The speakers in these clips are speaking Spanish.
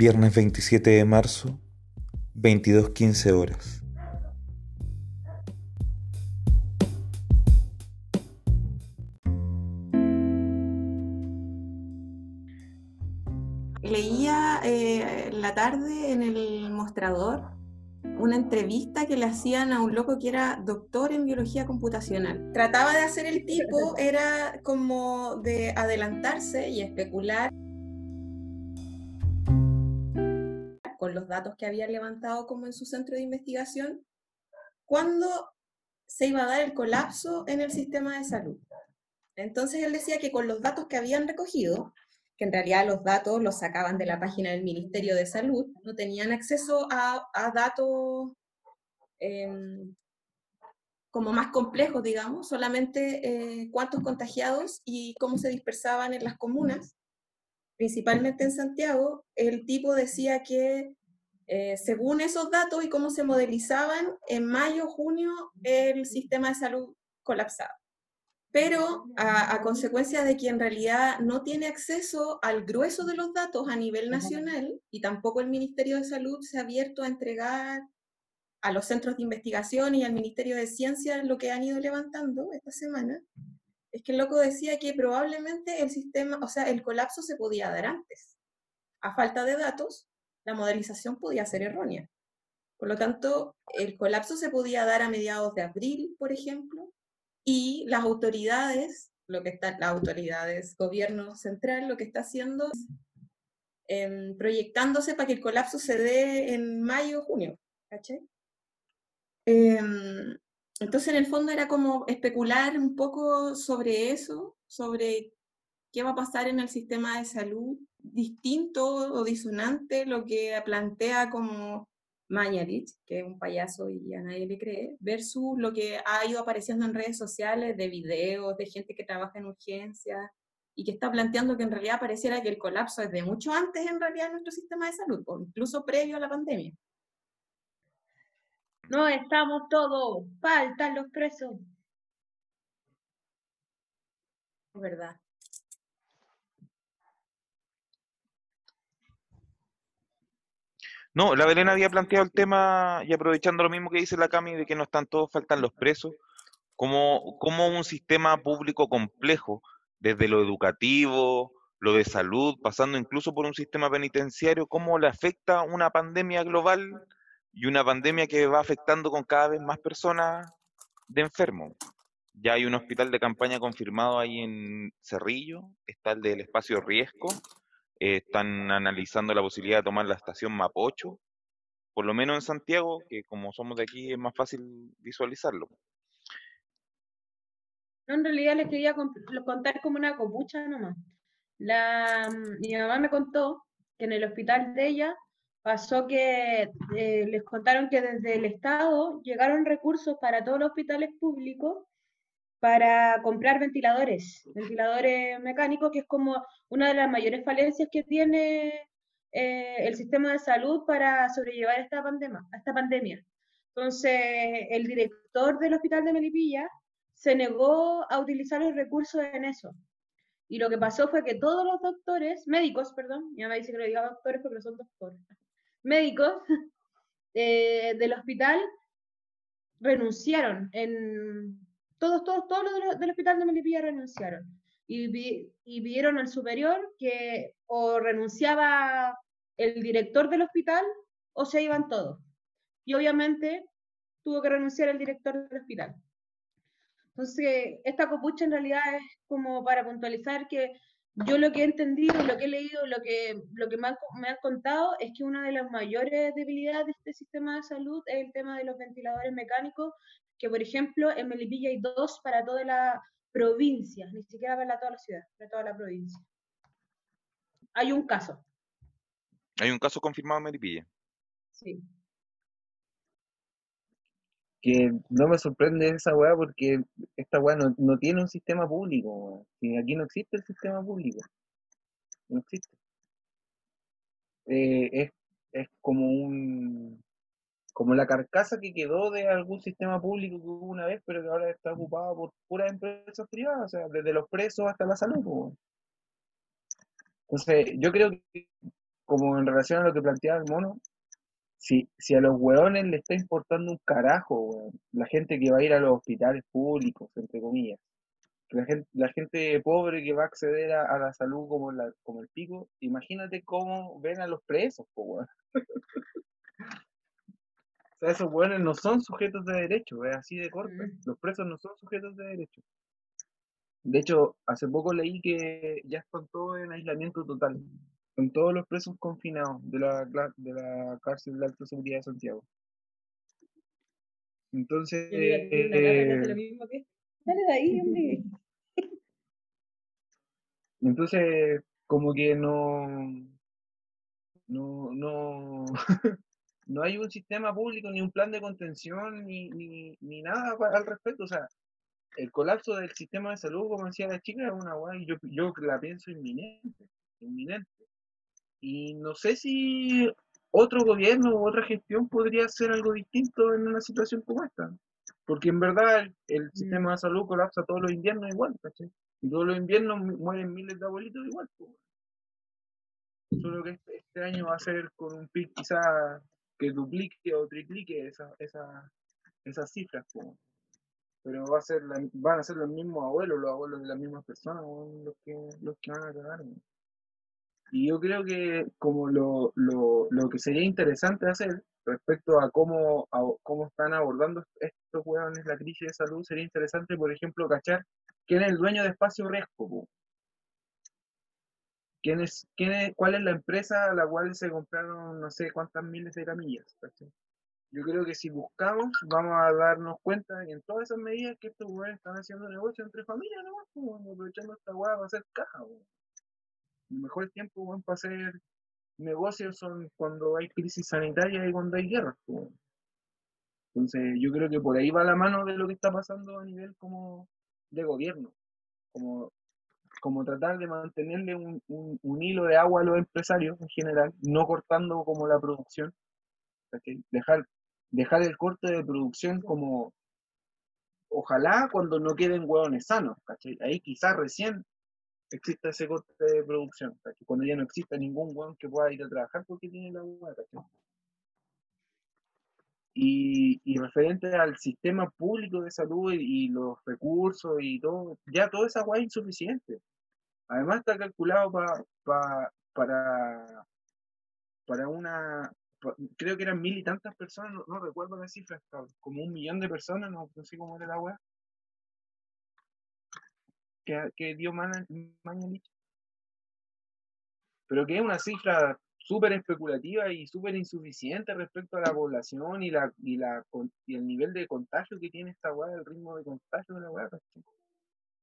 Viernes 27 de marzo, 22.15 horas. Leía eh, la tarde en el mostrador una entrevista que le hacían a un loco que era doctor en biología computacional. Trataba de hacer el tipo, era como de adelantarse y especular los datos que había levantado como en su centro de investigación, cuándo se iba a dar el colapso en el sistema de salud. Entonces él decía que con los datos que habían recogido, que en realidad los datos los sacaban de la página del Ministerio de Salud, no tenían acceso a, datos em, como más complejos, digamos, solamente eh, cuántos contagiados y cómo se dispersaban en las comunas, principalmente en Santiago, el tipo decía que eh, según esos datos y cómo se modelizaban, en mayo, junio, el sistema de salud colapsaba pero a, consecuencia de que en realidad no tiene acceso al grueso de los datos a nivel nacional y tampoco el Ministerio de Salud se ha abierto a entregar a los centros de investigación y al Ministerio de Ciencia lo que han ido levantando esta semana, es que el loco decía que probablemente el sistema, o sea, el colapso se podía dar antes. A falta de datos, la modelización podía ser errónea. Por lo tanto, el colapso se podía dar a mediados de abril, por ejemplo, y las autoridades, lo que están, las autoridades, gobierno central, lo que está haciendo em, proyectándose para que el colapso se dé en mayo o junio. Em, entonces, en el fondo era como especular un poco sobre eso, sobre qué va a pasar en el sistema de salud, distinto o disonante lo que plantea como Mañalich, que es un payaso y a nadie le cree, versus lo que ha ido apareciendo en redes sociales de videos, de gente que trabaja en urgencias y que está planteando que en realidad pareciera que el colapso es de mucho antes en realidad en nuestro sistema de salud, o incluso previo a la pandemia. No estamos todos, faltan los presos. Es verdad. No, la Belén había planteado el tema, y aprovechando lo mismo que dice la Cami, de que no están todos, faltan los presos, como, un sistema público complejo, desde lo educativo, lo de salud, pasando incluso por un sistema penitenciario, cómo le afecta una pandemia global y una pandemia que va afectando con cada vez más personas de enfermos. Ya hay un hospital de campaña confirmado ahí en Cerrillo, está el del espacio Riesgo, están analizando la posibilidad de tomar la estación Mapocho, por lo menos en Santiago, que como somos de aquí es más fácil visualizarlo. No, en realidad les quería contar como una copucha nomás. La, mi mamá me contó que en el hospital de ella pasó que eh, les contaron que desde el Estado llegaron recursos para todos los hospitales públicos para comprar ventiladores, ventiladores mecánicos, que es como una de las mayores falencias que tiene eh, el sistema de salud para sobrellevar esta pandemia, esta pandemia. Entonces, el director del hospital de Melipilla se negó a utilizar los recursos en eso. Y lo que pasó fue que todos los doctores, médicos, perdón, mi mamá dice que lo diga doctores porque no son doctores, médicos eh, del hospital renunciaron en, todos, todos, todos los del hospital de Melipilla renunciaron. Y, y pidieron al superior que o renunciaba el director del hospital o se iban todos. Y obviamente tuvo que renunciar el director del hospital. Entonces, esta copucha en realidad es como para puntualizar que yo lo que he entendido, lo que he leído, lo que, lo que me, han, me han contado es que una de las mayores debilidades de este sistema de salud es el tema de los ventiladores mecánicos que por ejemplo en Melipilla hay dos para toda la provincia, ni siquiera para toda la ciudad, para toda la provincia. Hay un caso. Hay un caso confirmado en Melipilla. Sí. Que no me sorprende esa weá porque esta weá no, tiene un sistema público. Aquí no existe el sistema público. No existe. Eh, es, es como un como la carcasa que quedó de algún sistema público que hubo una vez, pero que ahora está ocupado por puras empresas privadas, o sea, desde los presos hasta la salud. Entonces, yo creo que como en relación a lo que planteaba el mono, si, si a los hueones le está importando un carajo, weón, la gente que va a ir a los hospitales públicos, entre comillas, la gente, la gente pobre que va a acceder a, a la salud como, la, como el pico, imagínate cómo ven a los presos, po, weón. Sea, esos hueones no son sujetos de derecho, es así de corto. Mm. Los presos no son sujetos de derecho. De hecho, hace poco leí que ya están todos en aislamiento total. Son todos los presos confinados de la, de la cárcel de alta seguridad de Santiago. Entonces, lo eh, mismo que. Dale de ahí, hombre. entonces como que no, no, no, no hay un sistema público, ni un plan de contención, ni, ni, ni nada al respecto. O sea, el colapso del sistema de salud, como decía la chica, es una guay, yo, yo la pienso inminente, inminente. Y no sé si otro gobierno u otra gestión podría hacer algo distinto en una situación como esta. Porque en verdad el, el sistema de salud colapsa todos los inviernos igual, ¿cachai? Y todos los inviernos mu- mueren miles de abuelitos igual. pues. Solo que este, este año va a ser con un pic quizá que duplique o triplique esa, esa, esas cifras. Pero va a ser la- van a ser los mismos abuelos, los abuelos de las mismas personas, los que, los que van a cagar. weón. Y yo creo que como lo, lo, lo que sería interesante hacer respecto a cómo, a cómo están abordando estos hueones la crisis de salud, sería interesante, por ejemplo, cachar quién es el dueño de Espacio Riesgo. po. ¿Quién es, quién ¿Cuál es la empresa a la cual se compraron no sé cuántas miles de camillas? Yo creo que si buscamos, vamos a darnos cuenta que en todas esas medidas que estos hueones están haciendo negocio entre familias, ¿no? Como aprovechando esta hueá para hacer caja. El mejor tiempo weón, para hacer negocios son cuando hay crisis sanitaria y cuando hay guerras. Entonces, yo creo que por ahí va la mano de lo que está pasando a nivel como de gobierno, como, como tratar de mantenerle un, un- hilo de agua a los empresarios en general, no cortando como la producción, dejar, dejar el corte de producción como, ojalá cuando no queden hueones sanos, ¿cachai? ahí quizás recién exista ese corte de producción, ¿cachai? cuando ya no exista ningún hueón que pueda ir a trabajar porque tiene la hueá. Y, y referente al sistema público de salud y, los recursos y todo, ya toda esa hueá es insuficiente. Además está calculado pa- pa- para, para una, creo que eran mil y tantas personas, no, recuerdo la cifra, como un millón de personas, no, no sé cómo era la hueá, que, que dio Mañalich. Pero que es una cifra súper especulativa y súper insuficiente respecto a la población y, la, y, la, y el nivel de contagio que tiene esta weá, el ritmo de contagio de la weá.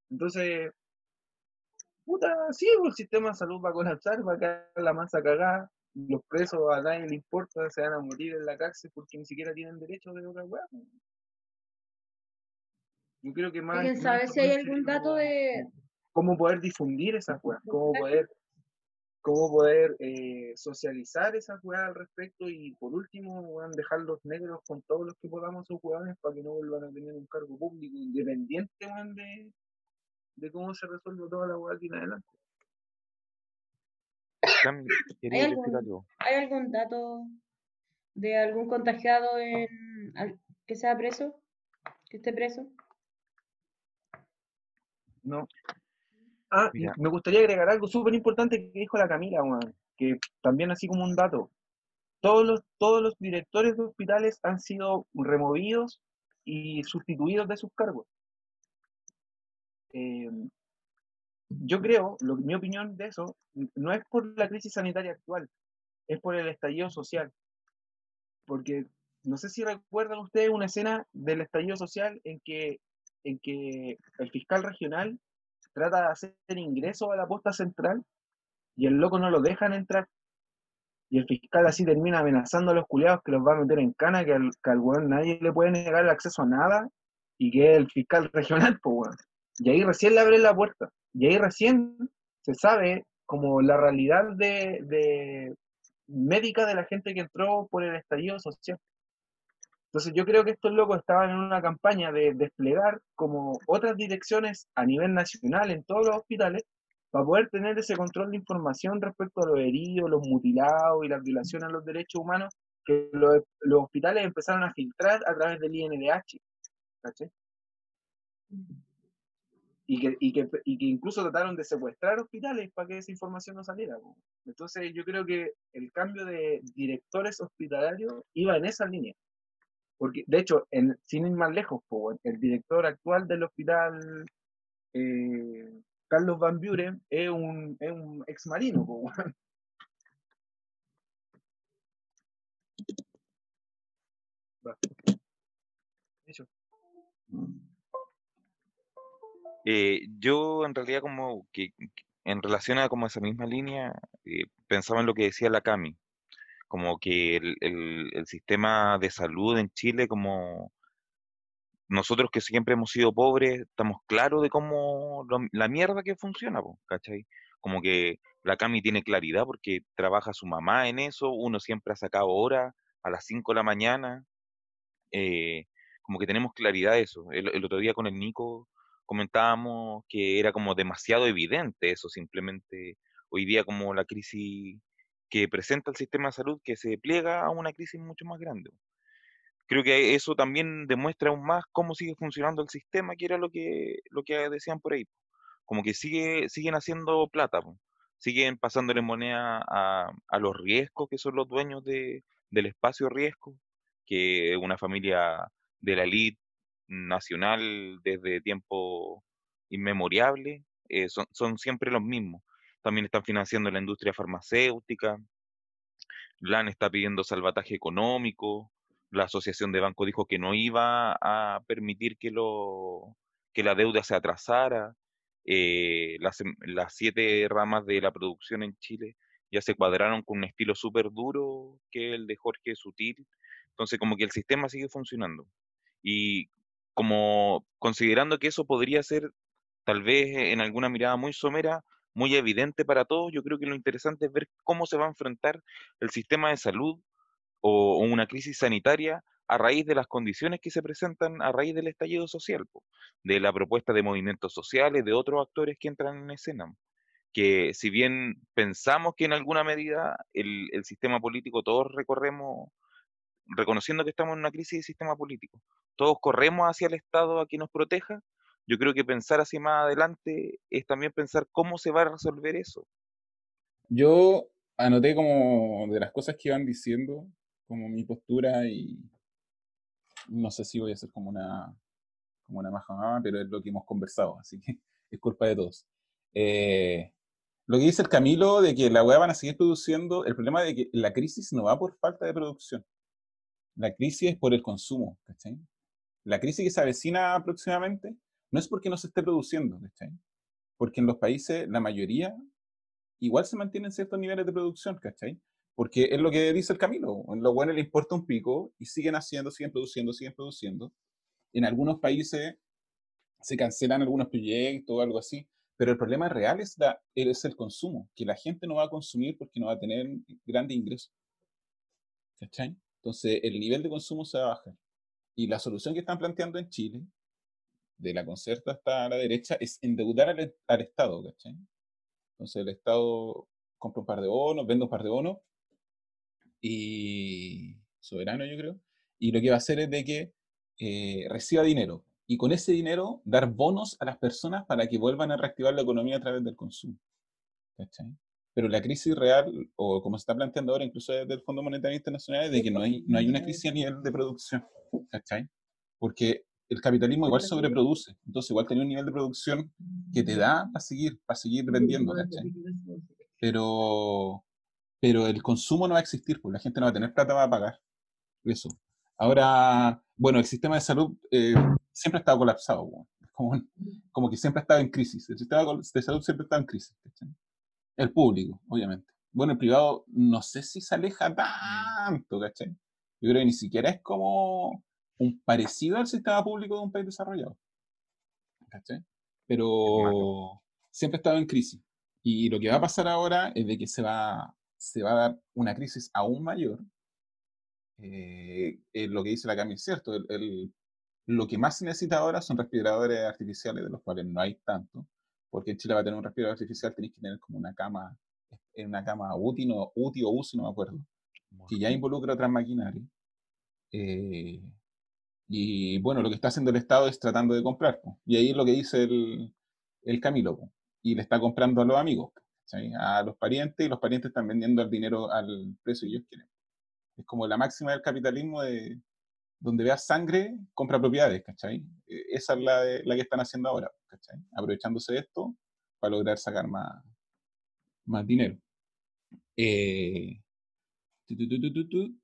Entonces, puta, sí, pues, el sistema de salud va a colapsar, va a quedar la masa cagada, los presos a nadie le importa, se van a morir en la cárcel porque ni siquiera tienen derecho de otra weá. pues. Yo creo que más... ¿Alguien más sabe si hay algún dato de, cómo poder difundir esas weas, cómo poder, cómo poder eh, socializar esas weas al respecto y por último, weón, dejar los negros con todos los que podamos sus weones para que no vuelvan a tener un cargo público independiente weón, de, de cómo se resuelve toda la wea aquí en adelante. Cami, ¿querías decir algún-? ¿Hay algún dato de algún contagiado en, al- que sea preso? ¿Que esté preso? No. Ah, y me gustaría agregar algo súper importante que dijo la Camila, weón, que también así como un dato. Todos los, todos los directores de hospitales han sido removidos y sustituidos de sus cargos. Eh, yo creo, lo, mi opinión de eso, no es por la crisis sanitaria actual, es por el estallido social. Porque no sé si recuerdan ustedes una escena del estallido social en que, en que el fiscal regional trata de hacer ingreso a la posta central y el loco no lo dejan entrar. Y el fiscal así termina amenazando a los culiados que los va a meter en cana, que al, que al weón nadie le puede negar el acceso a nada y que el fiscal regional, pues weón. Y ahí recién le abren la puerta. Y ahí recién se sabe como la realidad de, de médica de la gente que entró por el estallido social. Entonces yo creo que estos locos estaban en una campaña de desplegar como otras direcciones a nivel nacional en todos los hospitales para poder tener ese control de información respecto a los heridos, los mutilados y las violaciones a los derechos humanos que los, hospitales empezaron a filtrar a través del INDH. Y que, y, que, incluso trataron de secuestrar hospitales para que esa información no saliera. Entonces yo creo que el cambio de directores hospitalarios iba en esa línea. Porque, de hecho, en, sin ir más lejos, el director actual del hospital, eh, Carlos Van Buren, es un, es un ex marino. Eh, yo en realidad como que que en relación a como esa misma línea, eh, pensaba en lo que decía la Cami, como que el, el- sistema de salud en Chile, como nosotros que siempre hemos sido pobres, estamos claros de cómo la mierda que funciona, po, ¿cachai? Como que la Cami tiene claridad porque trabaja su mamá en eso, uno siempre ha sacado horas a las 5 de la mañana, eh, como que tenemos claridad de eso. El, el otro día con el Nico comentábamos que era como demasiado evidente eso, simplemente hoy día como la crisis que presenta el sistema de salud que se pliega a una crisis mucho más grande. Creo que eso también demuestra aún más cómo sigue funcionando el sistema, que era lo que, lo que decían por ahí. Como que sigue, siguen haciendo plata, siguen pasándole moneda a, a los riesgos que son los dueños de, del espacio riesgo, que una familia de la élite nacional desde tiempo inmemoriable, eh, son, son siempre los mismos. También están financiando la industria farmacéutica, LAN está pidiendo salvataje económico, la Asociación de Bancos dijo que no iba a permitir que, lo, que la deuda se atrasara, eh, las, las siete ramas de la producción en Chile ya se cuadraron con un estilo súper duro que el de Jorge Sutil, entonces como que el sistema sigue funcionando. Y como considerando que eso podría ser tal vez en alguna mirada muy somera, muy evidente para todos, yo creo que lo interesante es ver cómo se va a enfrentar el sistema de salud o, una crisis sanitaria a raíz de las condiciones que se presentan a raíz del estallido social, de la propuesta de movimientos sociales, de otros actores que entran en escena. Que si bien pensamos que en alguna medida el, el sistema político todos recorremos, reconociendo que estamos en una crisis de sistema político, todos corremos hacia el Estado a que nos proteja, yo creo que pensar así más adelante es también pensar cómo se va a resolver eso. Yo anoté como de las cosas que iban diciendo, como mi postura y no sé si voy a hacer como una, como una maja pero es lo que hemos conversado, así que es culpa de todos. Eh, lo que dice el Camilo de que la weá van a seguir produciendo, el problema de que la crisis no va por falta de producción, la crisis es por el consumo, ¿cachai? La crisis que se avecina próximamente no es porque no se esté produciendo, ¿cachai? Porque en los países, la mayoría, igual se mantienen ciertos niveles de producción, ¿cachai? Porque es lo que dice el Camilo, en lo bueno le importa un pico y siguen haciendo, siguen produciendo, siguen produciendo. En algunos países se cancelan algunos proyectos o algo así, pero el problema real es, la, es el consumo, que la gente no va a consumir porque no va a tener grandes ingresos. ¿Cachai? Entonces el nivel de consumo se va a bajar. Y la solución que están planteando en Chile, de la concerta hasta la derecha, es endeudar al, al Estado. Entonces el Estado compra un par de bonos, vende un par de bonos, y soberano yo creo, y lo que va a hacer es de que eh, reciba dinero, y con ese dinero dar bonos a las personas para que vuelvan a reactivar la economía a través del consumo. Pero la crisis real, o como se está planteando ahora, incluso desde el Fondo Monetario Internacional, es de que no hay, no hay una crisis a nivel de producción. Porque el capitalismo igual sobreproduce, entonces igual tiene un nivel de producción que te da para seguir, para seguir vendiendo, ¿cachai? Pero, pero el consumo no va a existir, pues la gente no va a tener plata para pagar. Eso. Ahora, bueno, el sistema de salud eh, siempre ha estado colapsado, como, como que siempre ha estado en crisis. El sistema de salud siempre está en crisis. ¿cachai? El público, obviamente. Bueno, el privado no sé si se aleja tanto, ¿cachai? Yo creo que ni siquiera es como un parecido al sistema público de un país desarrollado. ¿Cachai? Pero siempre ha estado en crisis. Y lo que va a pasar ahora es de que se va, se va a dar una crisis aún mayor. Eh, eh, lo que dice la Cami es cierto. El, el, lo que más se necesita ahora son respiradores artificiales, de los cuales no hay tanto. porque en Chile va a tener un respirador artificial tenéis que tener como una cama, en una cama UTI, no, UTI o UCI, no me acuerdo, que ya involucra otras maquinarias. Eh, y bueno, lo que está haciendo el Estado es tratando de comprar. Y ahí es lo que dice el, el Camilo. Y le está comprando a los amigos, a los parientes, y los parientes están vendiendo el dinero al precio que ellos quieren. Es como la máxima del capitalismo de donde veas sangre, compra propiedades, ¿cachai? Eh, Esa es la, la que están haciendo ahora, ¿cachai? Aprovechándose de esto para lograr sacar más, más dinero. Eh,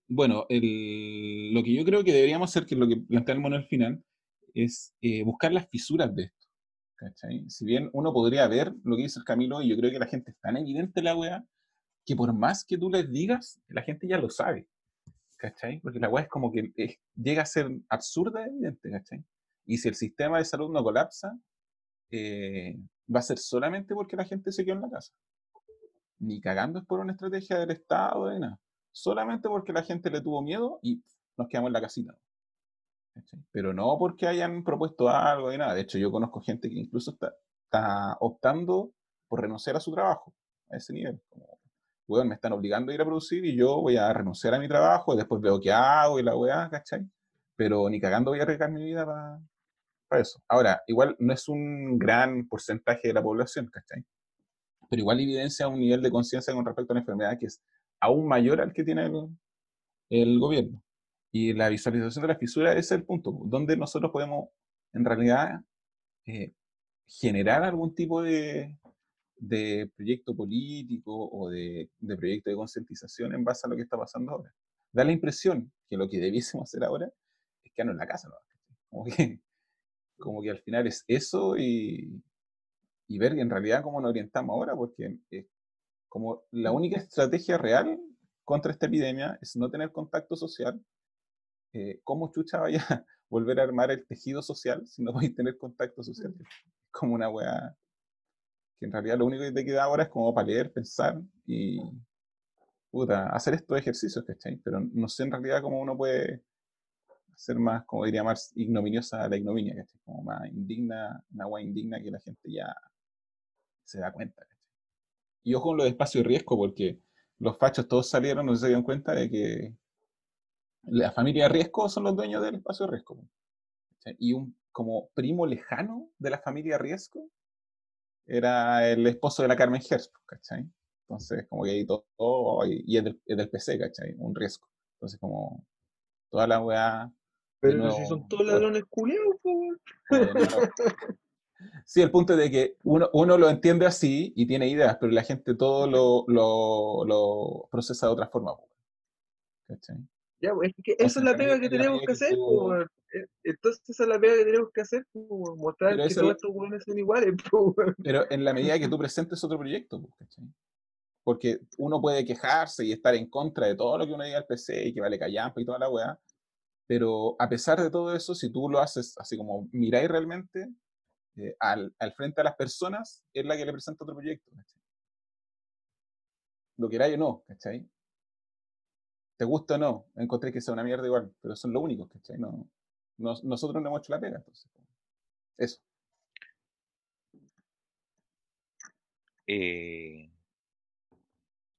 Bueno, el- lo que yo creo que deberíamos hacer, que es lo que plantea el mono al final, es eh, buscar las fisuras de esto. ¿cachai? Si bien uno podría ver lo que dice el Camilo, y yo creo que la gente es tan evidente la weá, que por más que tú les digas, la gente ya lo sabe. ¿Cachai? Porque la weá es como que eh, llega a ser absurda, evidente, ¿cachai? Y si el sistema de salud no colapsa, eh, va a ser solamente porque la gente se quedó en la casa. Ni cagando es por una estrategia del Estado, de nada. Solamente porque la gente le tuvo miedo y nos quedamos en la casita. Pero no porque hayan propuesto algo y nada. De hecho, yo conozco gente que incluso está, optando por renunciar a su trabajo a ese nivel. Como, weón, me están obligando a ir a producir y yo voy a renunciar a mi trabajo y después veo qué hago y la weá, ¿cachai? Pero ni cagando voy a arriesgar mi vida para eso. Ahora, igual no es un gran porcentaje de la población, ¿cachai? Pero igual evidencia un nivel de conciencia con respecto a la enfermedad que es aún mayor al que tiene el, gobierno. Y la visualización de la fisura es el punto, donde nosotros podemos, en realidad, eh, generar algún tipo de, de proyecto político o de, de proyecto de concientización en base a lo que está pasando ahora. Da la impresión que lo que debiésemos hacer ahora es quedarnos en la casa, ¿no? Como que, como que al final es eso y, y ver en realidad cómo nos orientamos ahora, porque como la única estrategia real contra esta epidemia es no tener contacto social, eh, ¿cómo chucha vaya a volver a armar el tejido social si no podéis tener contacto social? Es como una weá que en realidad lo único que te queda ahora es como para leer, pensar y puta, hacer estos ejercicios, ¿cachai? Pero no sé en realidad cómo uno puede hacer más, como diría más ignominiosa la ignominia, ¿cachai? Como más indigna, una weá indigna que la gente ya se da cuenta. Y ojo con lo de espacio de riesgo, porque los fachos todos salieron, no se dieron cuenta de que la familia de riesgo son los dueños del espacio de riesgo. Y un como primo lejano de la familia riesgo era el esposo de la Carmen Hertz, ¿cachai? Entonces, como que ahí todo, todo- y es del, es del PC, ¿cachai? Un riesgo. Entonces, como toda la weá. de Pero nuevo, si son todos ladrones culiados, po, weón. Sí, el punto es de que uno, uno lo entiende así y tiene ideas, pero la gente todo lo, lo, lo procesa de otra forma. ¿cachai? Ya, pues, es que esa es la pega que tenemos que hacer, weón. Eh, Entonces esa es la pega que tenemos que hacer, po, weón. mostrar Pero que eso todos estos weones son iguales, weón. Pero en la medida que tú presentes otro proyecto, pues, ¿cachai? Porque uno puede quejarse y estar en contra de todo lo que uno diga al PC y que vale callampa y toda la weá, pero a pesar de todo eso, si tú lo haces así como miráis realmente eh, al, al frente a las personas, es la que le presenta otro proyecto, ¿cachai? Lo queráis o no, ¿cachai? Te gusta o no, encontré que sea una mierda igual, pero son los únicos, ¿cachai? No, nos- nosotros no hemos hecho la pega, entonces. Eso. Eh,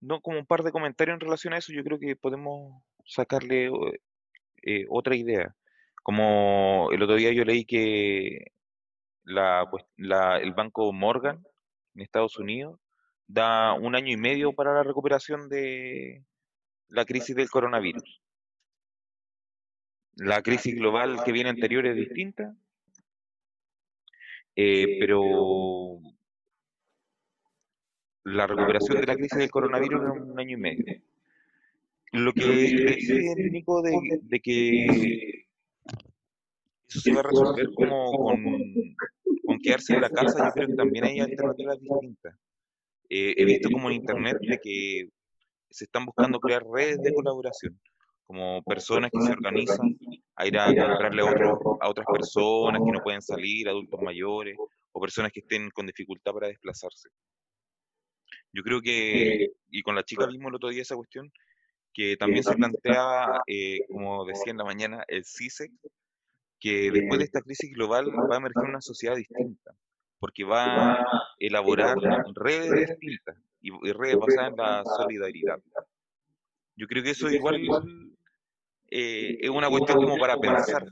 no, como un par de comentarios en relación a eso, yo creo que podemos sacarle eh, otra idea. Como el otro día yo leí que la, cues- la- el banco Morgan en Estados Unidos da un año y medio para la recuperación de la crisis del coronavirus. La crisis global que viene anterior es distinta, eh, pero la recuperación de la crisis del coronavirus es un año y medio. Lo que dice Nico de, de que se va a resolver como con, con quedarse en la casa, yo creo que también hay alternativas distintas. Eh, he visto como en internet de que se están buscando crear redes de colaboración, como personas que se organizan a ir a comprarle a, otros, a otras personas que no pueden salir, adultos mayores o personas que estén con dificultad para desplazarse. Yo creo que, y con la chica vimos el otro día esa cuestión, que también se plantea, eh, como decía en la mañana, el CISEC, que después de esta crisis global va a emerger una sociedad distinta, porque va a elaborar redes distintas y, redes basadas en la solidaridad. Yo creo que eso igual eh, es una cuestión como para pensar,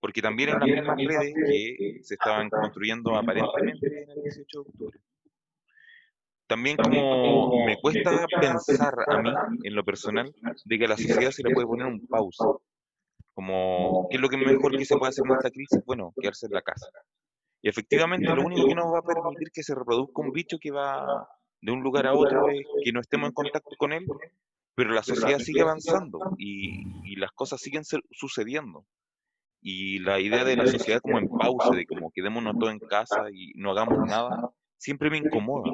porque también en las mismas redes que se estaban construyendo aparentemente en el 18 de octubre. También como me cuesta pensar a mí, en lo personal, de que a la sociedad se le puede poner un pausa. Como, ¿qué es lo que mejor que se puede hacer en esta crisis? Bueno, quedarse en la casa. Y efectivamente lo único que nos va a permitir que se reproduzca un bicho que va de un lugar a otro es que no estemos en contacto con él, pero la sociedad sigue avanzando y, las cosas siguen sucediendo. Y la idea de la sociedad como en pausa, de como quedémonos todos en casa y no hagamos nada, siempre me incomoda.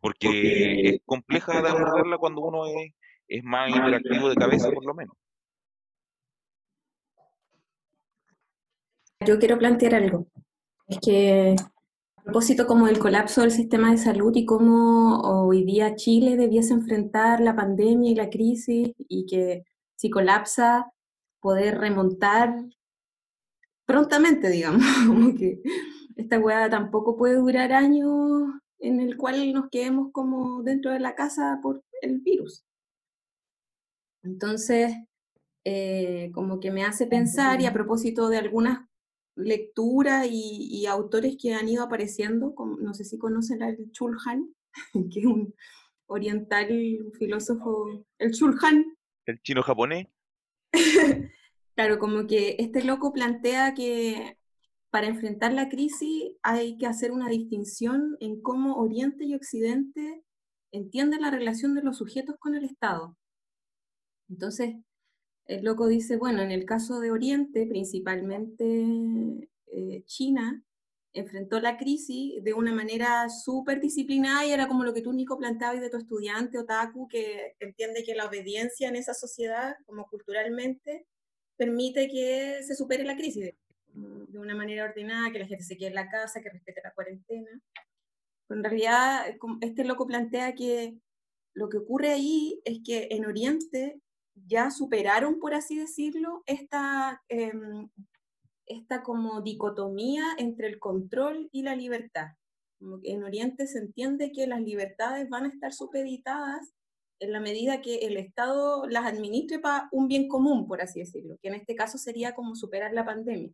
Porque es compleja de abordarla cuando uno es, es más interactivo de cabeza, por lo menos. Yo quiero plantear algo. Es que a propósito como del colapso del sistema de salud y cómo hoy día Chile debiese enfrentar la pandemia y la crisis y que si colapsa poder remontar prontamente, digamos, como que esta hueá tampoco puede durar años en el cual nos quedemos como dentro de la casa por el virus. Entonces, eh, como que me hace pensar, y a propósito de algunas lectura y, autores que han ido apareciendo, como, no sé si conocen al Chulhan, que es un oriental, un filósofo, el Chulhan. El chino japonés. claro, como que este loco plantea que para enfrentar la crisis hay que hacer una distinción en cómo Oriente y Occidente entienden la relación de los sujetos con el Estado. Entonces, el loco dice, bueno, en el caso de Oriente, principalmente eh, China, enfrentó la crisis de una manera súper disciplinada y era como lo que tú, Nico, planteabas de tu estudiante otaku, que entiende que la obediencia en esa sociedad, como culturalmente, permite que se supere la crisis de una manera ordenada, que la gente se quede en la casa, que respete la cuarentena. En realidad, este loco plantea que lo que ocurre ahí es que en Oriente ya superaron, por así decirlo, esta, em, esta como dicotomía entre el control y la libertad. en Oriente se entiende que las libertades van a estar supeditadas en la medida que el Estado las administre para un bien común, por así decirlo, que en este caso sería como superar la pandemia.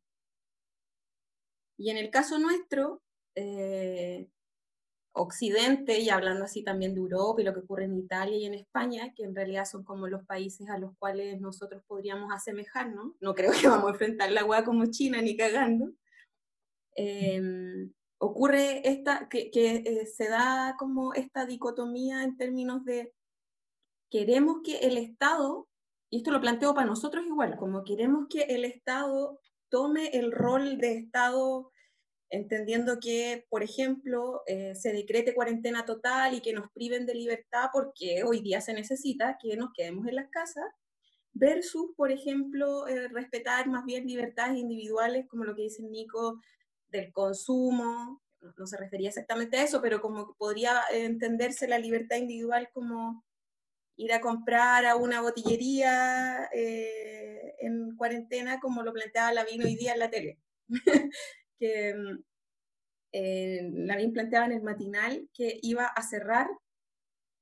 Y en el caso nuestro, eh, Occidente, y hablando así también de Europa y lo que ocurre en Italia y en España, que en realidad son como los países a los cuales nosotros podríamos asemejarnos, no creo que vamos a enfrentar la hueá como China ni cagando, em, ocurre esta, que, eh, se da como esta dicotomía en términos de queremos que el Estado, y esto lo planteo para nosotros igual, como queremos que el Estado tome el rol de Estado entendiendo que, por ejemplo, eh, se decrete cuarentena total y que nos priven de libertad porque hoy día se necesita que nos quedemos en las casas, versus, por ejemplo, eh, respetar más bien libertades individuales, como lo que dice Nico, del consumo, no se refería exactamente a eso, pero como podría entenderse la libertad individual como ir a comprar a una botillería eh, en cuarentena, como lo planteaba la vino hoy día en la tele. que mm, eh, la bien planteaba en el matinal que iba a cerrar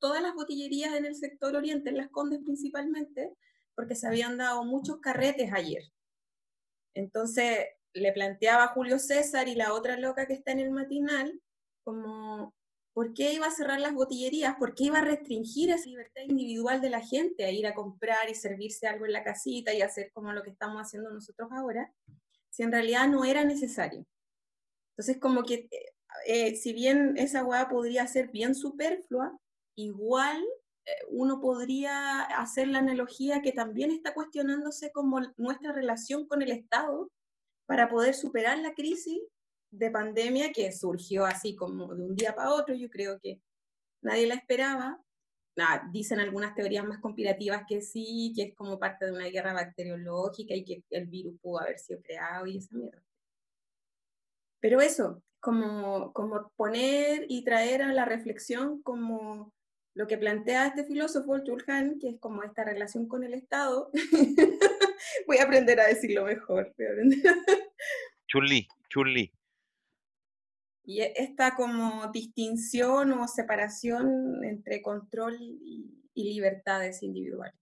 todas las botillerías en el sector oriente, en las Condes principalmente, porque se habían dado muchos carretes ayer. Entonces le planteaba a Julio César y la otra loca que está en el matinal, como, ¿por qué iba a cerrar las botillerías? ¿Por qué iba a restringir esa libertad individual de la gente a ir a comprar y servirse algo en la casita y hacer como lo que estamos haciendo nosotros ahora? Si en realidad no era necesario. Entonces, como que, eh, eh, si bien esa hueá podría ser bien superflua, igual eh, uno podría hacer la analogía que también está cuestionándose como nuestra relación con el Estado para poder superar la crisis de pandemia que surgió así como de un día para otro. Yo creo que nadie la esperaba, dicen algunas teorías más conspirativas que sí, que es como parte de una guerra bacteriológica y que el virus pudo haber sido creado y esa mierda. Pero eso, como, como poner y traer a la reflexión como lo que plantea este filósofo, Chulhan, que es como esta relación con el Estado. voy a aprender a decirlo mejor. Chulli, chulli. Y e- esta como distinción o separación entre control y, y libertades individuales.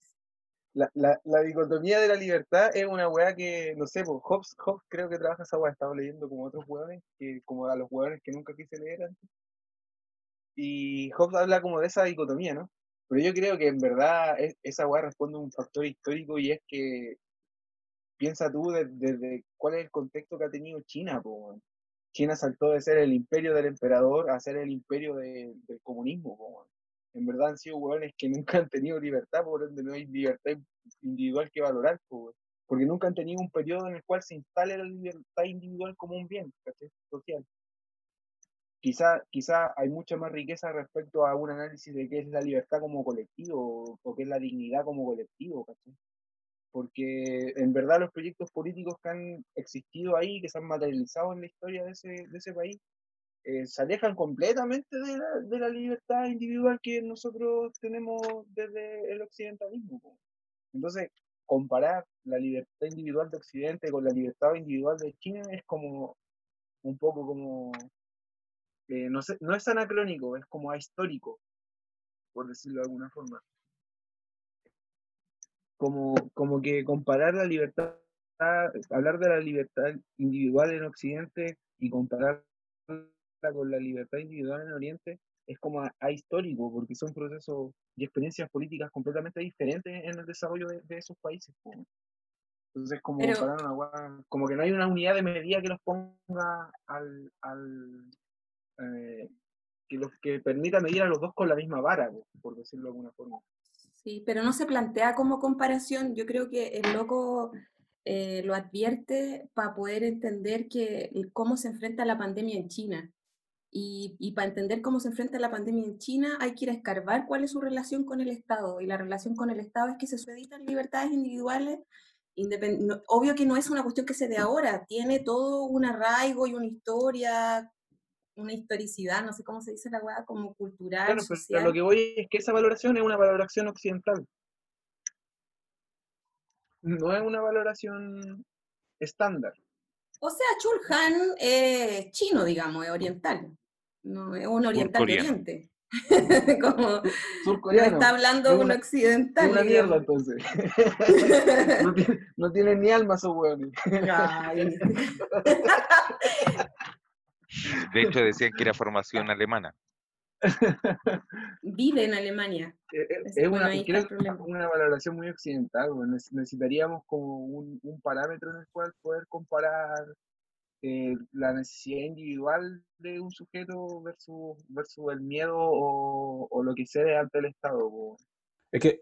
La, la, dicotomía de la libertad es una weá que, no sé, pues, Hobbes, Hobbes creo que trabaja esa weá, estaba leyendo como otros weones, que, como a los weones que nunca quise leer antes. Y Hobbes habla como de esa dicotomía, ¿no? Pero yo creo que en verdad es- esa weá responde a un factor histórico y es que piensa tú de- desde cuál es el contexto que ha tenido China, po. China saltó de ser el imperio del emperador a ser el imperio de- del comunismo. En verdad han sido hueones que nunca han tenido libertad, por ende no hay libertad individual que valorar, porque nunca han tenido un periodo en el cual se instale la libertad individual como un bien ¿cachai? social. Quizá, quizá hay mucha más riqueza respecto a un análisis de qué es la libertad como colectivo o qué es la dignidad como colectivo, ¿cachai? Porque en verdad los proyectos políticos que han existido ahí, que se han materializado en la historia de ese, de ese país, eh, se alejan completamente de la, de la libertad individual que nosotros tenemos desde el occidentalismo. Entonces, comparar la libertad individual de Occidente con la libertad individual de China es como un poco como, eh, no, sé, no es anacrónico, es como ahistórico, por decirlo de alguna forma como, como que comparar la libertad, hablar de la libertad individual en Occidente y compararla con la libertad individual en Oriente es como a- porque son procesos y experiencias políticas completamente diferentes en el desarrollo de, de esos países. Entonces, como, Pero- una como que no hay una unidad de medida que los ponga al, al eh, que los que permita medir a los dos con la misma vara, po, por decirlo de alguna forma. Sí, pero no se plantea como comparación. Yo creo que el loco eh, lo advierte para poder entender que cómo se enfrenta la pandemia en China. Y, y para entender cómo se enfrenta la pandemia en China hay que ir a escarbar cuál es su relación con el Estado. Y la relación con el Estado es que se sueditan libertades individuales. independ- obvio que no es una cuestión que se dé ahora, tiene todo un arraigo y una historia, una historicidad, no sé cómo se dice la weá, como cultural, Claro, pero social. lo que voy es que esa valoración es una valoración occidental. No es una valoración estándar. O sea, Chulhan es chino, digamos, es oriental. No, es un oriental de Surcoreano. Oriente. Como no Surcoreano. está hablando es un occidental. Una mierda digamos. entonces. no, tiene, no tienen ni alma esos hueones. De hecho, decían que era formación alemana. Vive en Alemania. Es, Es- es bueno, una, creo una valoración muy occidental. Necesitaríamos como un, un parámetro en el cual poder comparar eh, la necesidad individual de un sujeto versus, versus el miedo o, o lo que cede ante el Estado. Es que,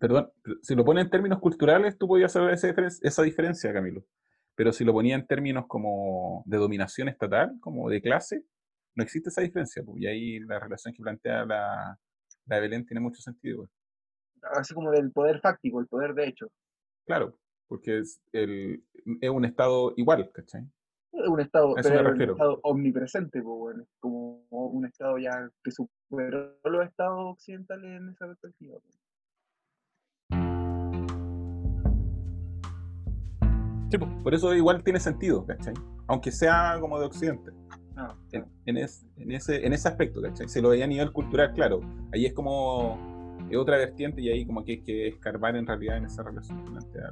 perdón, si lo pone en términos culturales, tú podías saber esa, diferen- esa diferencia, Camilo. Pero si lo ponía en términos como de dominación estatal, como de clase, no existe esa diferencia. pues, y ahí la relación que plantea la, la Belén tiene mucho sentido. pues. Así como del poder fáctico, el poder de hecho. Claro, porque es, el, es un estado igual, ¿cachai? Es un estado, pero un estado omnipresente, po, weón. Es como un estado ya que superó los estados occidentales en esa perspectiva. po. Sí, pues, por eso igual tiene sentido, ¿cachai? Aunque sea como de Occidente. Ah, en, en es- en ese, en ese aspecto, ¿cachai? Se lo veía a nivel cultural, claro. Ahí es como es otra vertiente y ahí como que hay que escarbar en realidad en esa relación que plantea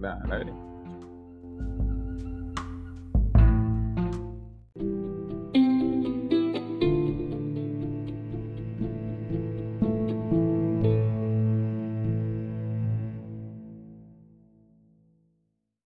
la, la.